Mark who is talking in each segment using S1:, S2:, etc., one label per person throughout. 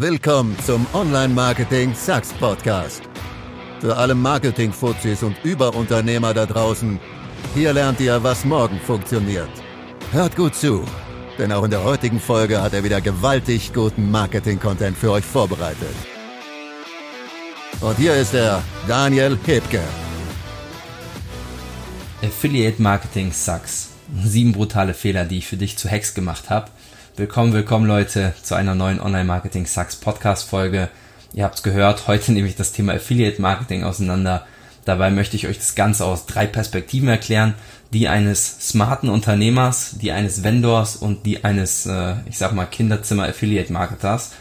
S1: Willkommen zum Online-Marketing Sucks Podcast. Für alle Marketing-Fuzis und Überunternehmer da draußen, hier lernt ihr, was morgen funktioniert. Hört gut zu, denn auch in der heutigen Folge hat er wieder gewaltig guten Marketing-Content für euch vorbereitet. Und hier ist er, Daniel Hebke.
S2: Affiliate Marketing Sucks. Sieben brutale Fehler, die ich für dich zu Hacks gemacht habe. Willkommen, willkommen Leute zu einer neuen Online Marketing Sucks Podcast Folge. Ihr habt's gehört, heute nehme ich das Thema Affiliate Marketing auseinander. Dabei möchte ich euch das Ganze aus drei Perspektiven erklären. Die eines smarten Unternehmers, die eines Vendors und die eines, äh, ich sag mal, Kinderzimmer Affiliate Marketers.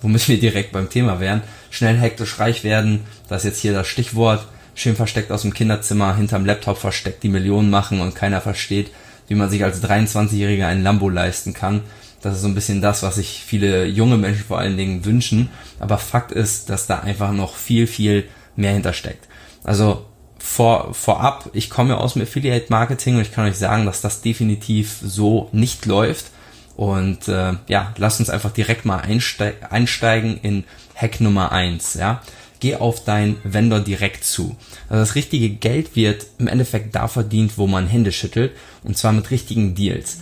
S2: Womit wir direkt beim Thema wären. Schnell hektisch reich werden, das ist jetzt hier das Stichwort. Schön versteckt aus dem Kinderzimmer, hinterm Laptop versteckt, die Millionen machen und keiner versteht, wie man sich als 23-Jähriger ein Lambo leisten kann. Das ist so ein bisschen das, was sich viele junge Menschen vor allen Dingen wünschen. Aber Fakt ist, dass da einfach noch viel, viel mehr hintersteckt. Also vor, vorab, ich komme aus dem Affiliate Marketing und ich kann euch sagen, dass das definitiv so nicht läuft. Und äh, ja, lasst uns einfach direkt mal einsteig einsteigen in Hack Nummer eins. Ja, geh auf deinen Vendor direkt zu. Also das richtige Geld wird im Endeffekt da verdient, wo man Hände schüttelt und zwar mit richtigen Deals.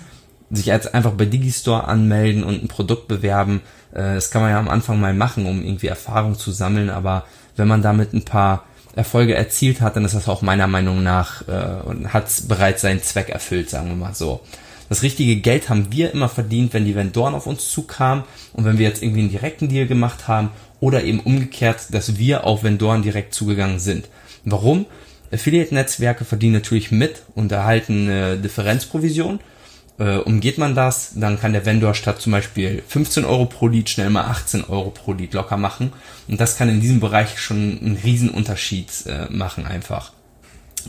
S2: Sich jetzt einfach bei Digistore anmelden und ein Produkt bewerben, äh, das kann man ja am Anfang mal machen, um irgendwie Erfahrung zu sammeln, aber wenn man damit ein paar Erfolge erzielt hat, dann ist das auch meiner Meinung nach äh, und hat bereits seinen Zweck erfüllt, sagen wir mal so. Das richtige Geld haben wir immer verdient, wenn die Vendoren auf uns zukamen und wenn wir jetzt irgendwie einen direkten Deal gemacht haben oder eben umgekehrt, dass wir auf Vendoren direkt zugegangen sind. Warum? Affiliate-Netzwerke verdienen natürlich mit und erhalten eine Differenzprovision. Äh, umgeht man das, dann kann der Vendor statt zum Beispiel 15 Euro pro Lead schnell mal 18 Euro pro Lead locker machen. Und das kann in diesem Bereich schon einen riesen Unterschied äh, machen einfach.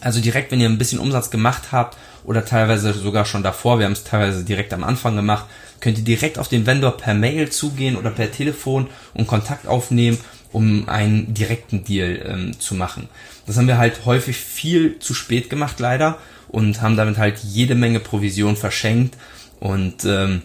S2: Also direkt, wenn ihr ein bisschen Umsatz gemacht habt oder teilweise sogar schon davor, wir haben es teilweise direkt am Anfang gemacht, könnt ihr direkt auf den Vendor per Mail zugehen oder per Telefon und Kontakt aufnehmen, um einen direkten Deal ähm, zu machen. Das haben wir halt häufig viel zu spät gemacht leider und haben damit halt jede Menge Provision verschenkt und ähm,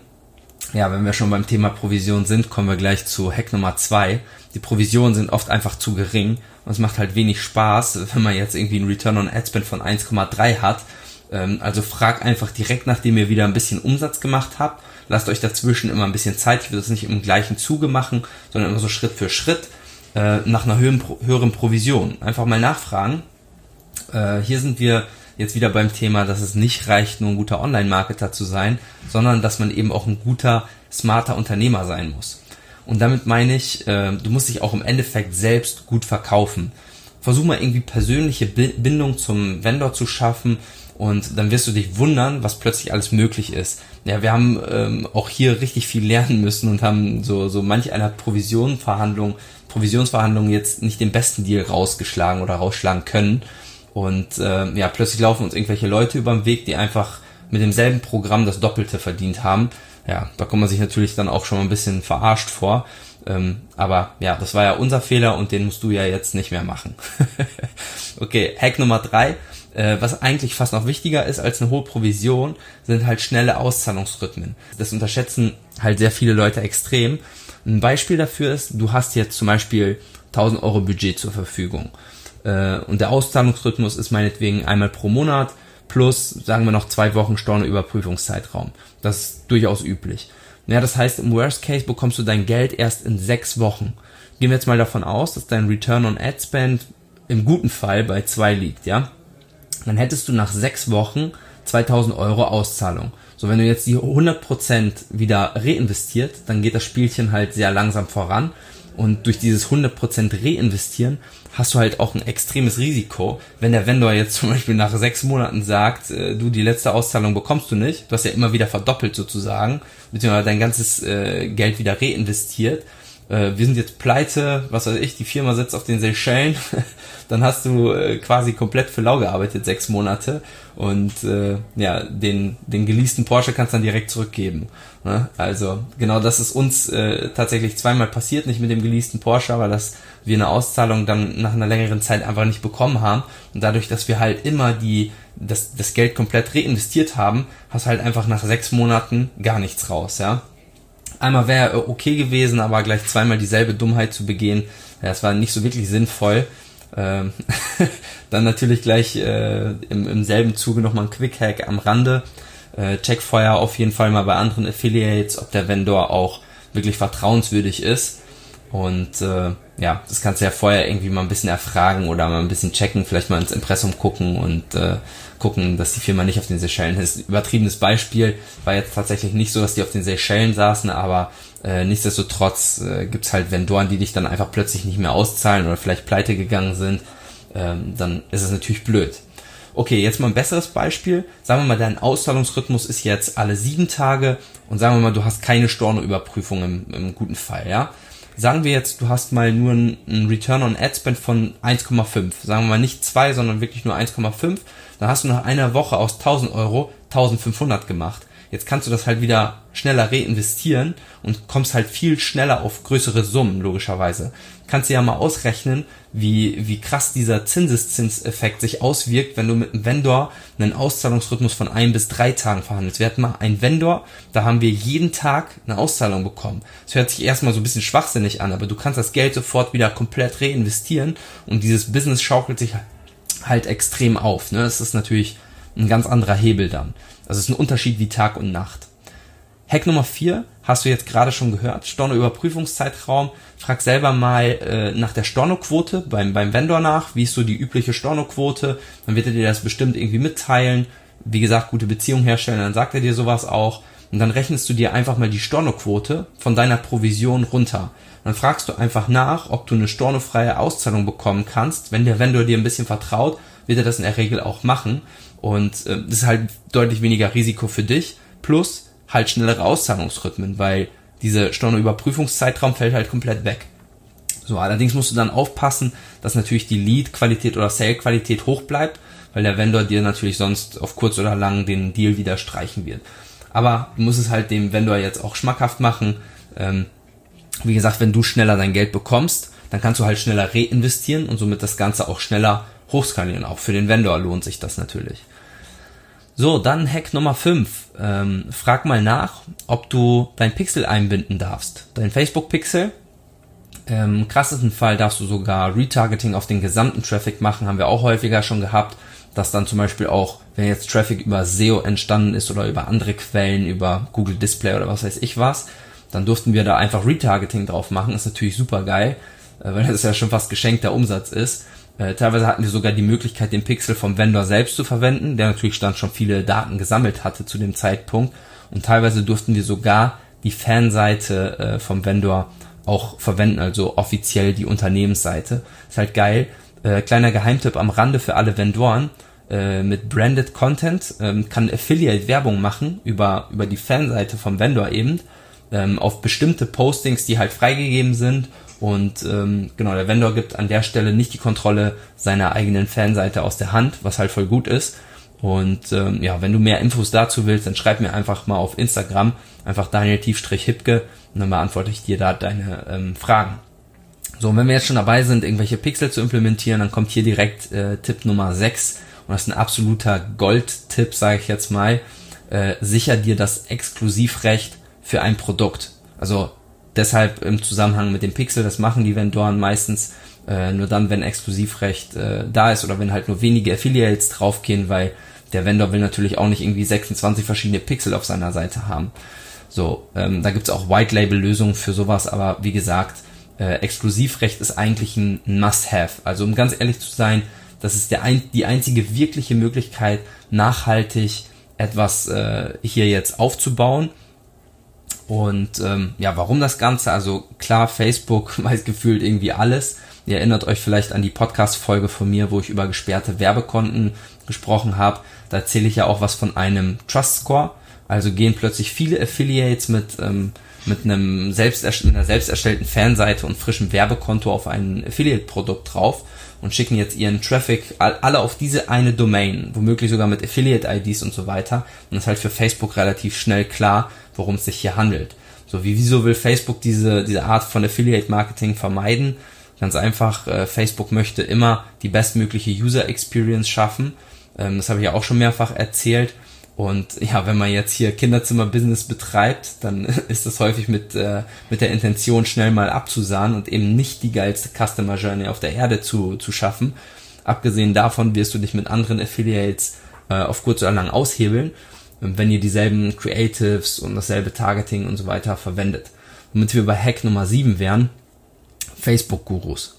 S2: ja, wenn wir schon beim Thema Provision sind, kommen wir gleich zu Hack Nummer zwei. Die Provisionen sind oft einfach zu gering und es macht halt wenig Spaß, wenn man jetzt irgendwie einen Return on Ad Spend von 1,3 hat. Ähm, also frag einfach direkt, nachdem ihr wieder ein bisschen Umsatz gemacht habt. Lasst euch dazwischen immer ein bisschen Zeit. Ich will das nicht im gleichen Zuge machen, sondern immer so Schritt für Schritt äh, nach einer höheren, höheren Provision. Einfach mal nachfragen. Äh, hier sind wir jetzt wieder beim Thema, dass es nicht reicht, nur ein guter Online-Marketer zu sein, sondern dass man eben auch ein guter, smarter Unternehmer sein muss. Und damit meine ich, äh, du musst dich auch im Endeffekt selbst gut verkaufen. Versuch mal irgendwie persönliche Bindung zum Vendor zu schaffen und dann wirst du dich wundern, was plötzlich alles möglich ist. Ja, wir haben ähm, auch hier richtig viel lernen müssen und haben so, so manch einer Provisionverhandlung, Provisionsverhandlungen jetzt nicht den besten Deal rausgeschlagen oder rausschlagen können. Und äh, ja, plötzlich laufen uns irgendwelche Leute über den Weg, die einfach mit demselben Programm das Doppelte verdient haben ja, da kommt man sich natürlich dann auch schon ein bisschen verarscht vor. Ähm, aber ja, das war ja unser Fehler und den musst du ja jetzt nicht mehr machen. okay, Hack Nummer drei. Äh, was eigentlich fast noch wichtiger ist als eine hohe Provision, sind halt schnelle Auszahlungsrhythmen. Das unterschätzen halt sehr viele Leute extrem. Ein Beispiel dafür ist, du hast jetzt zum Beispiel 1000 Euro Budget zur Verfügung. Äh, und der Auszahlungsrhythmus ist meinetwegen einmal pro Monat plus, sagen wir noch, zwei Wochen Stornoüberprüfungszeitraum. Das ist durchaus üblich. Ja, das heißt, im Worst Case bekommst du dein Geld erst in sechs Wochen. Gehen wir jetzt mal davon aus, dass dein Return on Ad Spend im guten Fall bei zwei liegt, ja? Dann hättest du nach sechs Wochen 2000 Euro Auszahlung. So, wenn du jetzt die 100% wieder reinvestiert, dann geht das Spielchen halt sehr langsam voran und durch dieses 100% reinvestieren hast du halt auch ein extremes Risiko. Wenn der Vendor jetzt zum Beispiel nach sechs Monaten sagt, äh, du, die letzte Auszahlung bekommst du nicht, du hast ja immer wieder verdoppelt sozusagen, beziehungsweise dein ganzes äh, Geld wieder reinvestiert, äh, wir sind jetzt pleite, was weiß ich, die Firma sitzt auf den Seychellen, dann hast du äh, quasi komplett für lau gearbeitet, sechs Monate und äh, ja, den, den geleasten Porsche kannst du dann direkt zurückgeben. Ne? Also genau das ist uns äh, tatsächlich zweimal passiert, nicht mit dem geleasten Porsche, aber dass wir eine Auszahlung dann nach einer längeren Zeit einfach nicht bekommen haben und dadurch, dass wir halt immer die das, das Geld komplett reinvestiert haben, hast halt einfach nach sechs Monaten gar nichts raus, ja. Einmal wäre okay gewesen, aber gleich zweimal dieselbe Dummheit zu begehen, ja, das war nicht so wirklich sinnvoll. Ähm, dann natürlich gleich äh, im, im selben Zuge nochmal ein Quick-Hack am Rande. Äh, check vorher auf jeden Fall mal bei anderen Affiliates, ob der Vendor auch wirklich vertrauenswürdig ist. Und äh, ja, das kannst du ja vorher irgendwie mal ein bisschen erfragen oder mal ein bisschen checken, vielleicht mal ins Impressum gucken und äh, gucken, dass die Firma nicht auf den Seychellen ist. Übertriebenes Beispiel war jetzt tatsächlich nicht so, dass die auf den Seychellen saßen, aber äh, nichtsdestotrotz äh, gibt's halt Vendoren, die dich dann einfach plötzlich nicht mehr auszahlen oder vielleicht pleite gegangen sind. Ähm, dann ist es natürlich blöd. Okay, jetzt mal ein besseres Beispiel. Sagen wir mal, dein Auszahlungsrhythmus ist jetzt alle sieben Tage und sagen wir mal, du hast keine Storno-Überprüfung im, im guten Fall, ja sagen wir jetzt, du hast mal nur einen Return on Ad Spend von 1,5. Sagen wir mal nicht 2, sondern wirklich nur 1,5. Dann hast du nach einer Woche aus 1000 Euro 1500 gemacht. Jetzt kannst du das halt wieder schneller reinvestieren und kommst halt viel schneller auf größere Summen, logischerweise. Kannst du ja mal ausrechnen, wie, wie krass dieser Zinseszinseffekt sich auswirkt, wenn du mit einem Vendor einen Auszahlungsrhythmus von ein bis drei Tagen verhandelst. Wir hatten mal einen Vendor, da haben wir jeden Tag eine Auszahlung bekommen. Das hört sich erstmal so ein bisschen schwachsinnig an, aber du kannst das Geld sofort wieder komplett reinvestieren und dieses Business schaukelt sich halt extrem auf. Ne? Das ist natürlich ein ganz anderer Hebel dann. Also es ist ein Unterschied wie Tag und Nacht. Hack Nummer vier hast du jetzt gerade schon gehört. Storno-Überprüfungszeitraum. Frag selber mal äh, nach der Storno-Quote beim, beim Vendor nach. Wie ist so die übliche Storno-Quote? Dann wird er dir das bestimmt irgendwie mitteilen. Wie gesagt, gute Beziehung herstellen, dann sagt er dir sowas auch. Und dann rechnest du dir einfach mal die Storno-Quote von deiner Provision runter. Dann fragst du einfach nach, ob du eine stornofreie Auszahlung bekommen kannst. Wenn der Vendor dir ein bisschen vertraut, wird er das in der Regel auch machen. Und äh, das ist halt deutlich weniger Risiko für dich. Plus halt schnellere Auszahlungsrhythmen, weil diese Stornoüberprüfungszeitraum fällt halt komplett weg. So, allerdings musst du dann aufpassen, dass natürlich die Lead-Qualität oder Sale-Qualität hoch bleibt, weil der Vendor dir natürlich sonst auf kurz oder lang den Deal wieder streichen wird. Aber du musst es halt dem Vendor jetzt auch schmackhaft machen. Ähm, wie gesagt, wenn du schneller dein Geld bekommst, dann kannst du halt schneller reinvestieren und somit das Ganze auch schneller hochskalieren. Auch für den Vendor lohnt sich das natürlich. So, dann Hack Nummer 5. Ähm, frag mal nach, ob du dein Pixel einbinden darfst. Dein Facebook-Pixel. Ähm, Im krassesten Fall darfst du sogar Retargeting auf den gesamten Traffic machen, haben wir auch häufiger schon gehabt, dass dann zum Beispiel auch, wenn jetzt Traffic über SEO entstanden ist oder über andere Quellen, über Google Display oder was weiß ich was, dann durften wir da einfach Retargeting drauf machen. Ist natürlich super geil, äh, weil das ja schon fast geschenkter Umsatz ist. Äh, teilweise hatten wir sogar die Möglichkeit, den Pixel vom Vendor selbst zu verwenden, der natürlich dann schon viele Daten gesammelt hatte zu dem Zeitpunkt. Und teilweise durften wir sogar die Fanseite äh, vom Vendor auch verwenden, also offiziell die Unternehmensseite. Ist halt geil. Äh, kleiner Geheimtipp am Rande für alle Vendoren. Äh, mit Branded Content ähm, kann Affiliate Werbung machen über, über die Fanseite vom Vendor eben ähm, auf bestimmte Postings, die halt freigegeben sind und ähm, genau, der Vendor gibt an der Stelle nicht die Kontrolle seiner eigenen Fanseite aus der Hand, was halt voll gut ist. Und ähm, ja, wenn du mehr Infos dazu willst, dann schreib mir einfach mal auf Instagram, einfach Daniel Tiefstrich Hipke und dann beantworte ich dir da deine ähm, Fragen. So, und wenn wir jetzt schon dabei sind, irgendwelche Pixel zu implementieren, dann kommt hier direkt äh, Tipp Nummer 6 und das ist ein absoluter Gold-Tipp, sage ich jetzt mal. Äh, sicher dir das Exklusivrecht für ein Produkt. Also deshalb im Zusammenhang mit dem Pixel, das machen die Vendoren meistens äh, nur dann, wenn Exklusivrecht äh, da ist oder wenn halt nur wenige Affiliates draufgehen, weil der Vendor will natürlich auch nicht irgendwie 26 verschiedene Pixel auf seiner Seite haben. So, ähm, da gibt's auch White-Label-Lösungen für sowas, aber wie gesagt, äh, Exklusivrecht ist eigentlich ein Must-Have. Also um ganz ehrlich zu sein, das ist der ein, die einzige wirkliche Möglichkeit, nachhaltig etwas äh, hier jetzt aufzubauen und ähm, ja, warum das Ganze? Also klar, Facebook weiß gefühlt irgendwie alles. Ihr erinnert euch vielleicht an die Podcast-Folge von mir, wo ich über gesperrte Werbekonten gesprochen habe. Da erzähle ich ja auch was von einem Trust Score. Also gehen plötzlich viele Affiliates mit, ähm, mit einem selbst einer selbst erstellten Fanseite und frischem Werbekonto auf ein Affiliate-Produkt drauf und schicken jetzt ihren Traffic alle auf diese eine Domain, womöglich sogar mit Affiliate-IDs und so weiter. Und das ist halt für Facebook relativ schnell klar, worum es sich hier handelt. So, wie, wieso will Facebook diese, diese Art von Affiliate-Marketing vermeiden? Ganz einfach, äh, Facebook möchte immer die bestmögliche User Experience schaffen. Ähm, das habe ich ja auch schon mehrfach erzählt. Und ja, wenn man jetzt hier Kinderzimmer-Business betreibt, dann ist das häufig mit, äh, mit der Intention, schnell mal abzusahnen und eben nicht die geilste Customer Journey auf der Erde zu, zu schaffen. Abgesehen davon wirst du dich mit anderen Affiliates äh, auf kurz oder lang aushebeln, wenn ihr dieselben Creatives und dasselbe Targeting und so weiter verwendet. Womit wir bei Hack Nummer 7 wären, Facebook-Gurus.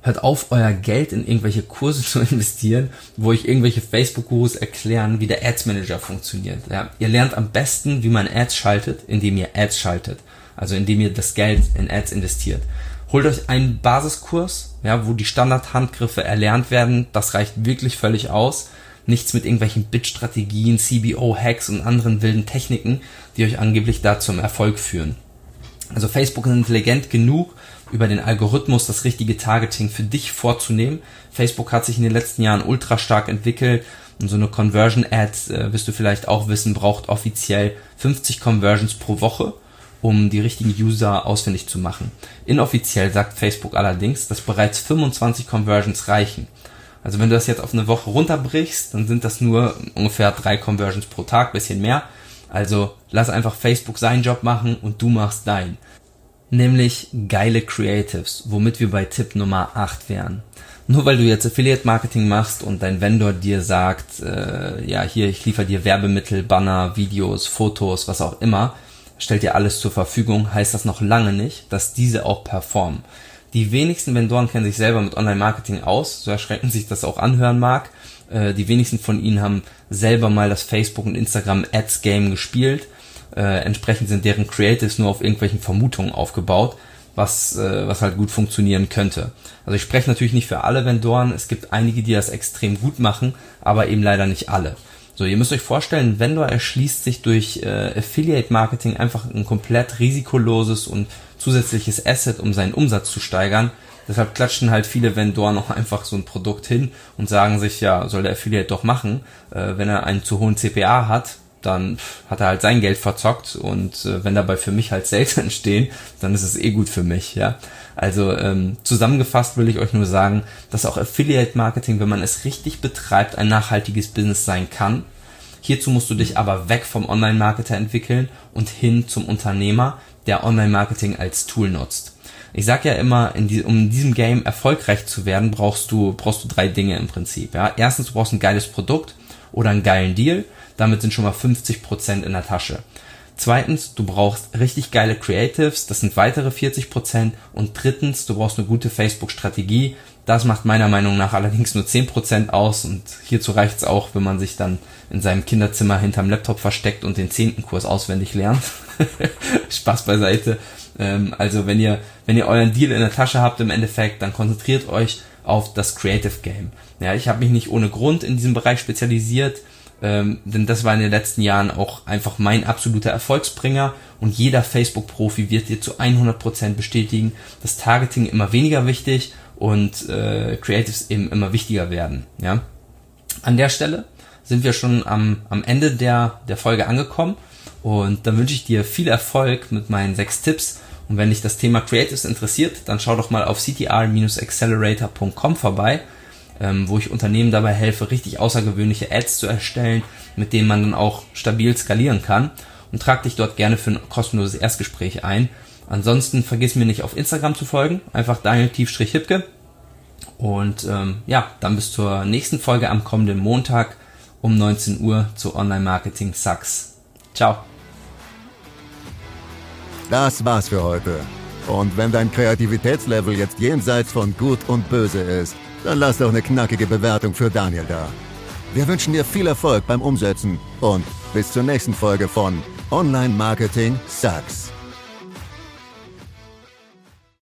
S2: Hört auf, euer Geld in irgendwelche Kurse zu investieren, wo euch irgendwelche Facebook-Gurus erklären, wie der Ads Manager funktioniert. Ja, ihr lernt am besten, wie man Ads schaltet, indem ihr Ads schaltet. Also indem ihr das Geld in Ads investiert. Holt euch einen Basiskurs, ja, wo die Standardhandgriffe erlernt werden. Das reicht wirklich völlig aus. Nichts mit irgendwelchen Bit-Strategien, CBO-Hacks und anderen wilden Techniken, die euch angeblich da zum Erfolg führen. Also Facebook ist intelligent genug, über den Algorithmus das richtige Targeting für dich vorzunehmen. Facebook hat sich in den letzten Jahren ultra stark entwickelt und so eine Conversion Ad, äh, wirst du vielleicht auch wissen, braucht offiziell 50 Conversions pro Woche um die richtigen User ausfindig zu machen. Inoffiziell sagt Facebook allerdings, dass bereits 25 Conversions reichen. Also wenn du das jetzt auf eine Woche runterbrichst, dann sind das nur ungefähr drei Conversions pro Tag, bisschen mehr. Also lass einfach Facebook seinen Job machen und du machst deinen. Nämlich geile Creatives, womit wir bei Tipp Nummer 8 wären. Nur weil du jetzt Affiliate Marketing machst und dein Vendor dir sagt, äh, ja hier, ich liefere dir Werbemittel, Banner, Videos, Fotos, was auch immer, stellt dir alles zur Verfügung, heißt das noch lange nicht, dass diese auch performen. Die wenigsten Vendoren kennen sich selber mit Online-Marketing aus, so erschreckend sich das auch anhören mag. Äh, die wenigsten von ihnen haben selber mal das Facebook- und Instagram-Ads-Game gespielt. Äh, entsprechend sind deren Creatives nur auf irgendwelchen Vermutungen aufgebaut, was, äh, was halt gut funktionieren könnte. Also ich spreche natürlich nicht für alle Vendoren, es gibt einige, die das extrem gut machen, aber eben leider nicht alle. So, ihr müsst euch vorstellen, Vendor erschließt sich durch Affiliate Marketing einfach ein komplett risikoloses und zusätzliches Asset, um seinen Umsatz zu steigern. Deshalb klatschen halt viele Vendoren noch einfach so ein Produkt hin und sagen sich, ja, soll der Affiliate doch machen. Äh, wenn er einen zu hohen CPA hat, dann hat er halt sein Geld verzockt und äh, wenn dabei für mich halt Sales entstehen, dann ist es eh gut für mich, ja. Also ähm, zusammengefasst will ich euch nur sagen, dass auch Affiliate Marketing, wenn man es richtig betreibt, ein nachhaltiges Business sein kann. Hierzu musst du dich aber weg vom Online-Marketer entwickeln und hin zum Unternehmer, der Online-Marketing als Tool nutzt. Ich sag ja immer, in die, um in diesem Game erfolgreich zu werden, brauchst du, brauchst du drei Dinge im Prinzip. Ja? Erstens, du brauchst ein geiles Produkt oder einen geilen Deal. Damit sind schon mal 50% in der Tasche. Zweitens, du brauchst richtig geile Creatives, das sind weitere 40%. Und drittens, du brauchst eine gute Facebook-Strategie. Das macht meiner Meinung nach allerdings nur 10% aus und hierzu reicht es auch, wenn man sich dann in seinem Kinderzimmer hinterm Laptop versteckt und den zehnten Kurs auswendig lernt. Spaß beiseite. Ähm, also wenn ihr, wenn ihr euren Deal in der Tasche habt im Endeffekt, dann konzentriert euch auf das Creative Game. Ja, ich habe mich nicht ohne Grund in diesem Bereich spezialisiert ähm, denn das war in den letzten Jahren auch einfach mein absoluter Erfolgsbringer und jeder Facebook-Profi wird dir zu 100% bestätigen, dass Targeting immer weniger wichtig und äh, Creatives eben immer wichtiger werden. Ja? An der Stelle sind wir schon am, am Ende der, der Folge angekommen und dann wünsche ich dir viel Erfolg mit meinen sechs Tipps und wenn dich das Thema Creatives interessiert, dann schau doch mal auf ctr-accelerator.com vorbei ähm, wo ich Unternehmen dabei helfe, richtig außergewöhnliche Ads zu erstellen, mit denen man dann auch stabil skalieren kann. Und trag dich dort gerne für ein kostenloses Erstgespräch ein. Ansonsten vergiss mir nicht auf Instagram zu folgen, einfach Daniel Tiefstrich-Hipke. Und ähm, ja, dann bis zur nächsten Folge am kommenden Montag um 19 Uhr zu Online Marketing Sucks. Ciao.
S1: Das war's für heute. Und wenn dein Kreativitätslevel jetzt jenseits von Gut und Böse ist, dann lass doch eine knackige Bewertung für Daniel da. Wir wünschen dir viel Erfolg beim Umsetzen und bis zur nächsten Folge von Online Marketing Sucks.